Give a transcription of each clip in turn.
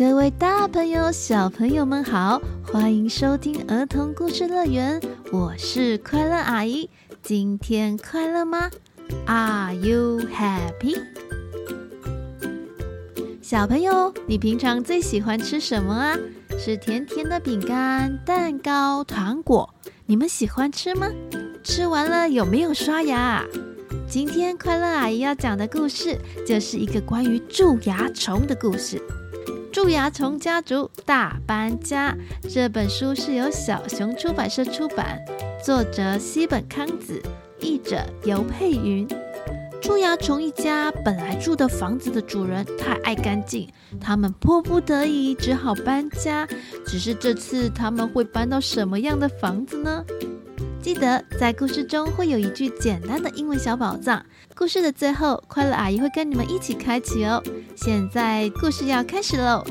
各位大朋友、小朋友们好，欢迎收听儿童故事乐园，我是快乐阿姨。今天快乐吗？Are you happy？小朋友，你平常最喜欢吃什么啊？是甜甜的饼干、蛋糕、糖果，你们喜欢吃吗？吃完了有没有刷牙？今天快乐阿姨要讲的故事，就是一个关于蛀牙虫的故事。蛀牙虫家族大搬家这本书是由小熊出版社出版，作者西本康子，译者游佩云。蛀牙虫一家本来住的房子的主人太爱干净，他们迫不得已只好搬家。只是这次他们会搬到什么样的房子呢？记得在故事中会有一句简单的英文小宝藏。故事的最后，快乐阿姨会跟你们一起开启哦。现在故事要开始喽，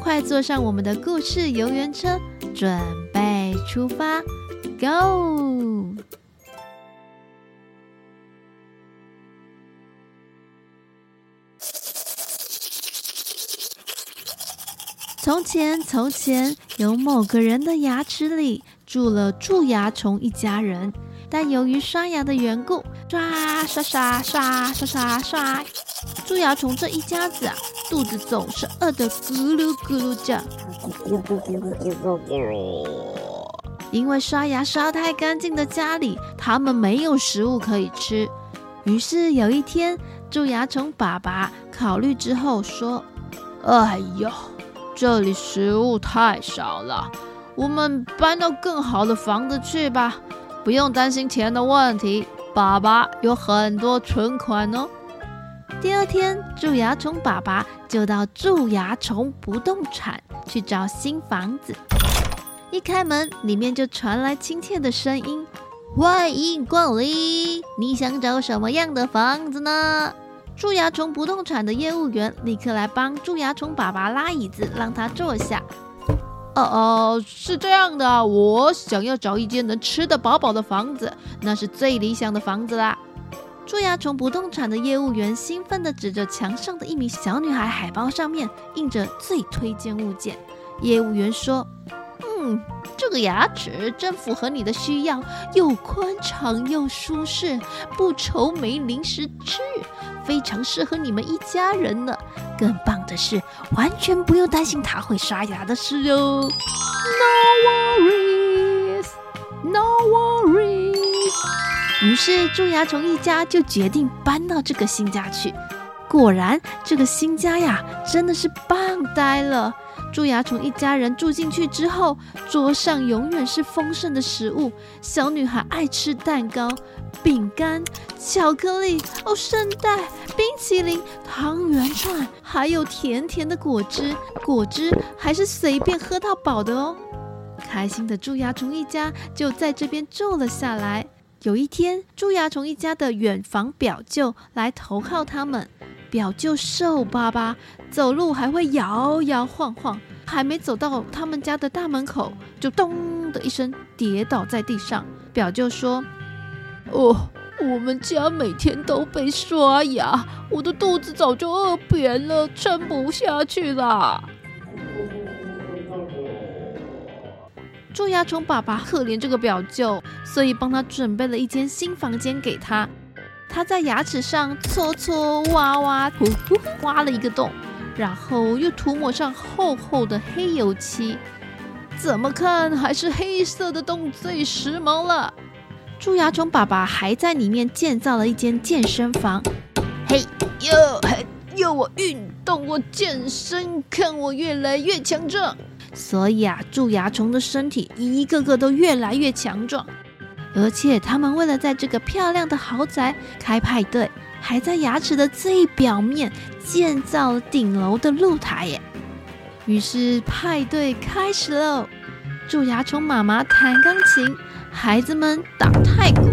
快坐上我们的故事游园车，准备出发，Go！从前，从前有某个人的牙齿里。住了蛀牙虫一家人，但由于刷牙的缘故，刷刷刷刷刷刷刷，蛀牙虫这一家子啊，肚子总是饿得咕噜咕噜叫，因为刷牙刷太干净的家里，他们没有食物可以吃。于是有一天，蛀牙虫爸爸考虑之后说：“哎呦，这里食物太少了。”我们搬到更好的房子去吧，不用担心钱的问题。爸爸有很多存款哦。第二天，蛀牙虫爸爸就到蛀牙虫不动产去找新房子。一开门，里面就传来亲切的声音：“欢迎光临，你想找什么样的房子呢？”蛀牙虫不动产的业务员立刻来帮蛀牙虫爸爸拉椅子，让他坐下。哦哦，是这样的，我想要找一间能吃得饱饱的房子，那是最理想的房子啦。蛀牙虫不动产的业务员兴奋地指着墙上的一名小女孩海报，上面印着最推荐物件。业务员说：“嗯，这个牙齿真符合你的需要，又宽敞又舒适，不愁没零食吃。”非常适合你们一家人呢。更棒的是，完全不用担心它会刷牙的事哦。No worries, no worries。于是蛀牙虫一家就决定搬到这个新家去。果然，这个新家呀，真的是棒呆了。蛀牙虫一家人住进去之后，桌上永远是丰盛的食物。小女孩爱吃蛋糕。饼干、巧克力、哦，圣代、冰淇淋、汤圆串，还有甜甜的果汁，果汁还是随便喝到饱的哦。开心的蛀牙虫一家就在这边住了下来。有一天，蛀牙虫一家的远房表舅来投靠他们。表舅瘦巴巴，走路还会摇摇晃晃，还没走到他们家的大门口，就咚的一声跌倒在地上。表舅说。哦，我们家每天都被刷牙，我的肚子早就饿扁了，撑不下去啦。蛀牙虫爸爸可怜这个表舅，所以帮他准备了一间新房间给他。他在牙齿上搓搓挖挖，呼呼挖了一个洞，然后又涂抹上厚厚的黑油漆。怎么看还是黑色的洞最时髦了。蛀牙虫爸爸还在里面建造了一间健身房，嘿哟嘿哟，我运动，我健身，看我越来越强壮。所以啊，蛀牙虫的身体一个个都越来越强壮，而且他们为了在这个漂亮的豪宅开派对，还在牙齿的最表面建造了顶楼的露台耶。于是派对开始喽，蛀牙虫妈妈弹钢琴。孩子们打太鼓，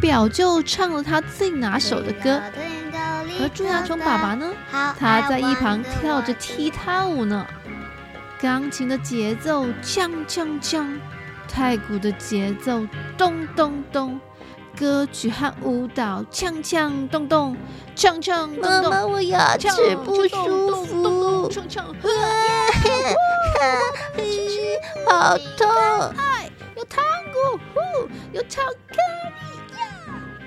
表舅唱了他最拿手的歌，而蛀牙虫爸爸呢，他在一旁跳着踢踏舞呢。钢琴的节奏锵锵锵，太鼓的节奏咚咚咚，歌曲和舞蹈，锵锵咚咚，锵锵咚咚。妈妈，我牙齿不舒服，锵锵，好痛！有糖果，呼，有巧克力呀！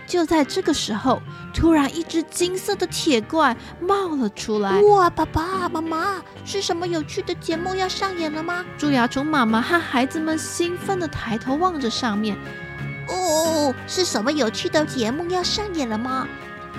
就在这个时候，突然一只金色的铁怪冒了出来。哇，爸爸妈妈，是什么有趣的节目要上演了吗？蛀牙虫妈妈和孩子们兴奋地抬头望着上面。哦，是什么有趣的节目要上演了吗？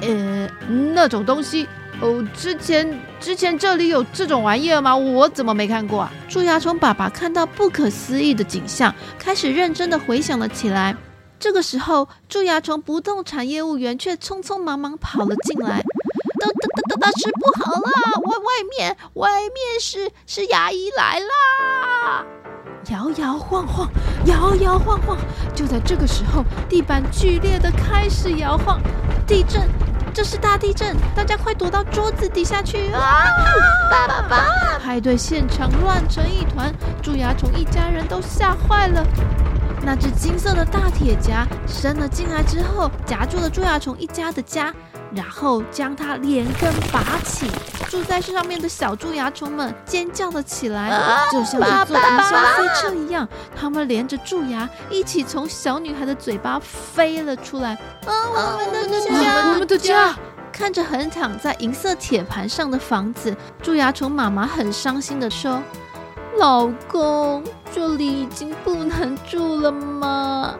呃，那种东西哦，之前之前这里有这种玩意儿吗？我怎么没看过啊？蛀牙虫爸爸看到不可思议的景象，开始认真的回想了起来。这个时候，蛀牙虫不动产业务员却匆匆忙忙跑了进来。大大大大大事不好了！外外面外面是是牙医来啦！摇摇晃晃，摇摇晃晃。就在这个时候，地板剧烈的开始摇晃，地震！这是大地震！大家快躲到桌子底下去啊！爸爸爸！派对现场乱成一团，蛀牙虫一家人都吓坏了。那只金色的大铁夹伸了进来之后，夹住了蛀牙虫一家的家。然后将它连根拔起，住在上面的小蛀牙虫们尖叫了起来，就像是坐云霄飞车一样，它们连着蛀牙一起从小女孩的嘴巴飞了出来。啊，我们的家，我们的家！看着横躺在银色铁盘上的房子，蛀牙虫妈妈很伤心地说：“老公，这里已经不能住了吗？”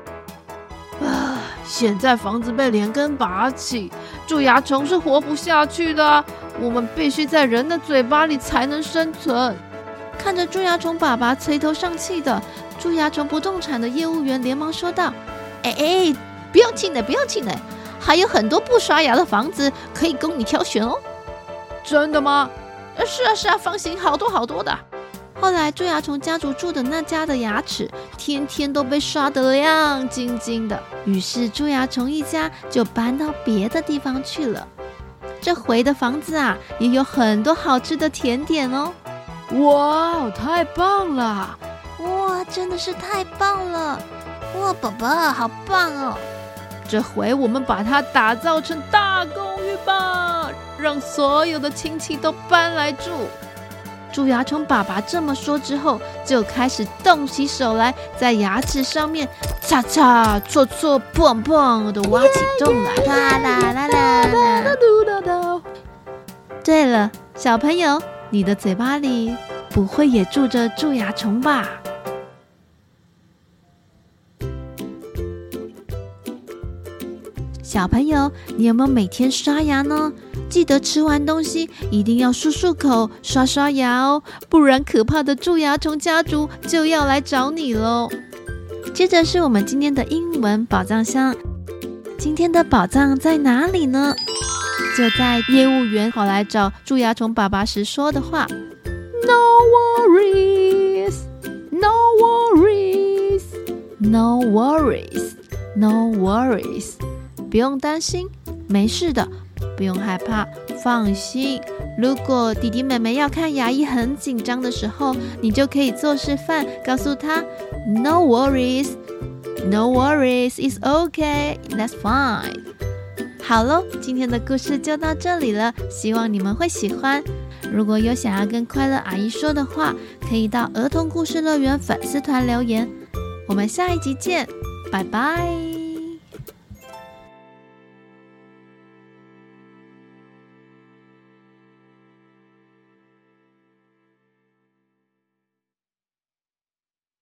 啊，现在房子被连根拔起。蛀牙虫是活不下去的，我们必须在人的嘴巴里才能生存。看着蛀牙虫爸爸垂头丧气的，蛀牙虫不动产的业务员连忙说道：“哎哎，不要气馁，不要气馁，还有很多不刷牙的房子可以供你挑选哦。”真的吗？是啊是啊，放心，好多好多的。后来，蛀牙虫家族住的那家的牙齿，天天都被刷得亮晶晶的。于是，蛀牙虫一家就搬到别的地方去了。这回的房子啊，也有很多好吃的甜点哦。哇，太棒了！哇，真的是太棒了！哇，宝宝，好棒哦！这回我们把它打造成大公寓吧，让所有的亲戚都搬来住。蛀牙虫爸爸这么说之后，就开始动起手来，在牙齿上面擦擦、搓搓、碰碰的挖起洞来。啦啦啦啦啦啦啦！对了，小朋友，你的嘴巴里不会也住着蛀牙虫吧？小朋友，你有没有每天刷牙呢？记得吃完东西一定要漱漱口、刷刷牙哦，不然可怕的蛀牙虫家族就要来找你喽。接着是我们今天的英文宝藏箱，今天的宝藏在哪里呢？就在业务员跑来找蛀牙虫爸爸时说的话：“No worries, no worries, no worries, no worries。”不用担心，没事的。不用害怕，放心。如果弟弟妹妹要看牙医很紧张的时候，你就可以做示范，告诉他：“No worries, no worries, it's okay, that's fine。”好喽，今天的故事就到这里了，希望你们会喜欢。如果有想要跟快乐阿姨说的话，可以到儿童故事乐园粉丝团留言。我们下一集见，拜拜。